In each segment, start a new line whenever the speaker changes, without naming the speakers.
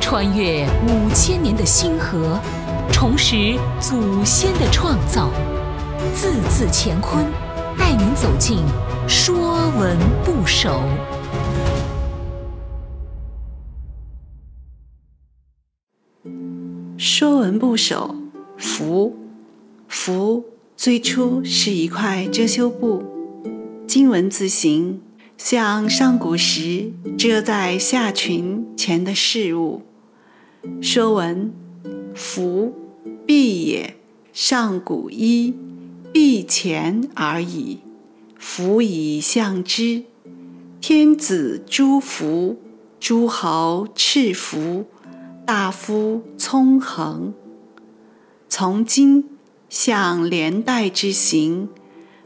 穿越五千年的星河，重拾祖先的创造，字字乾坤，带您走进《说文不首》。
《说文部首》符，符最初是一块遮羞布，经文字形像上古时遮在下裙前的饰物。《说文：符，蔽也。上古衣，蔽前而已。符以象之。天子诸服，诸侯赤服。大夫聪衡，从今向连带之形，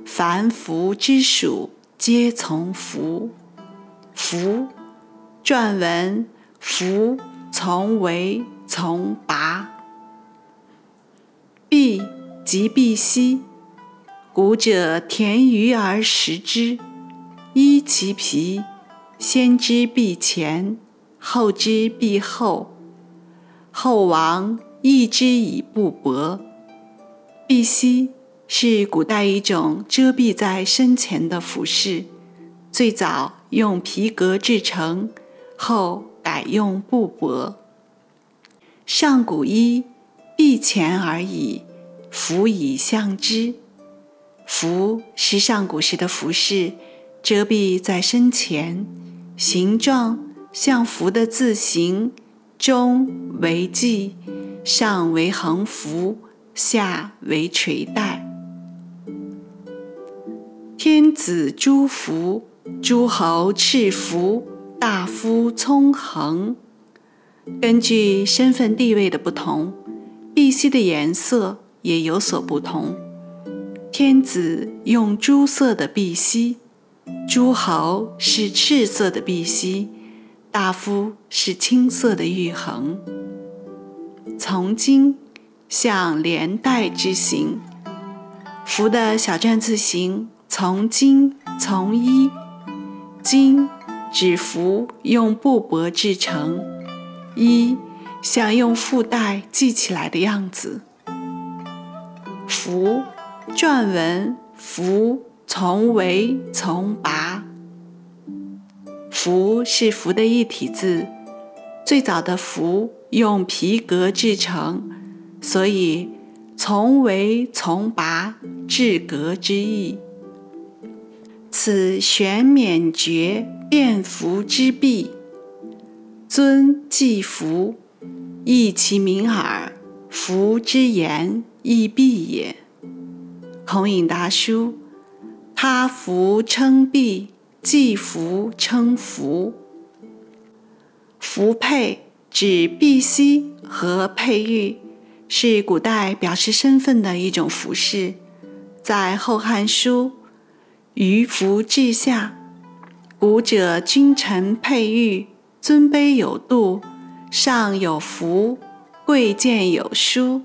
凡服之属皆从服。服，篆文服从为从拔。必即荜兮，古者田鱼而食之，衣其皮，先之必前，后之必后。后王易之以不帛。必息是古代一种遮蔽在身前的服饰，最早用皮革制成，后改用布帛。上古衣，蔽前而已，服以象之。服是上古时的服饰，遮蔽在身前，形状像服的字形。中为髻，上为横幅，下为垂带。天子诸服，诸侯赤服，大夫聪衡。根据身份地位的不同，碧玺的颜色也有所不同。天子用朱色的碧玺，诸侯是赤色的碧玺。大夫是青色的玉衡，从今向连带之形，符的小篆字形从经从一，经指符用布帛制成，一像用腹带系起来的样子。符篆文符从为从拔。符是符的一体字，最早的符用皮革制成，所以从为从拔制革之意。此玄冕绝变符之弊，尊祭符，亦其名耳。符之言亦弊也。孔颖达书，他符称弊。祭服称服，服佩指碧玺和佩玉，是古代表示身份的一种服饰。在《后汉书·于服至下》，古者君臣佩玉，尊卑有度，上有服，贵贱有殊。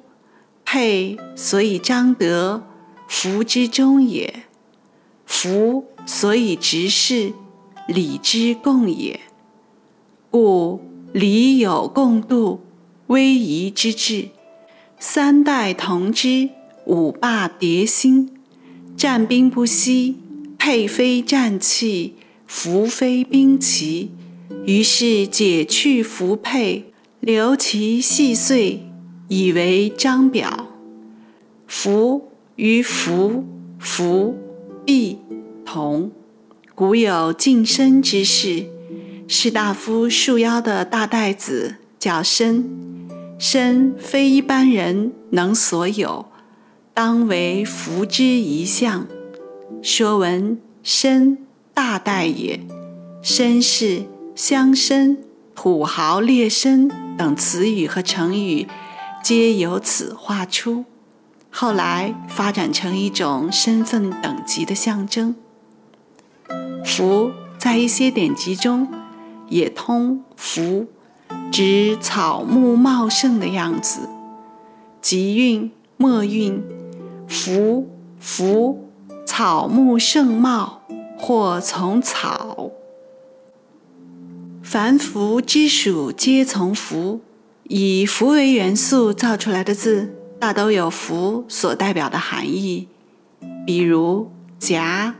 佩所以彰德，服之中也。服。所以直视礼之共也，故礼有共度、威仪之志。三代同之，五霸迭兴，战兵不息，佩非战器，服非兵器。于是解去服佩，留其细碎，以为章表。服与服，服必。同，古有净身之事，士大夫束腰的大带子叫身，身非一般人能所有，当为服之一项。说文身大带也，身是乡绅、土豪劣绅等词语和成语，皆由此画出。后来发展成一种身份等级的象征。福在一些典籍中也通福，指草木茂盛的样子。吉韵、末韵，福福，草木盛茂，或从草。凡福之属皆从福，以福为元素造出来的字，大都有福所代表的含义。比如夹，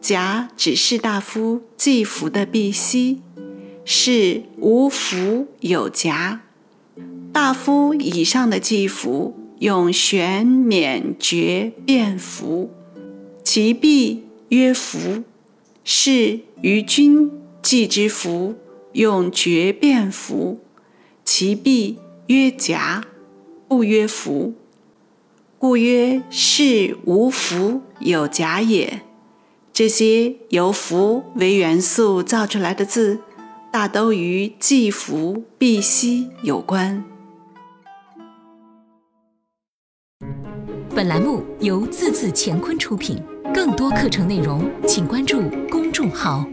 夹指士大夫祭福的碧玺，是无福有夹。大夫以上的祭福用玄冕爵变服，其必曰服，是于君祭之服用爵变服，其必曰夹，不曰服。故曰是无福有夹也。这些由福为元素造出来的字，大都与祭福、必息有关。
本栏目由字字乾坤出品，更多课程内容请关注公众号。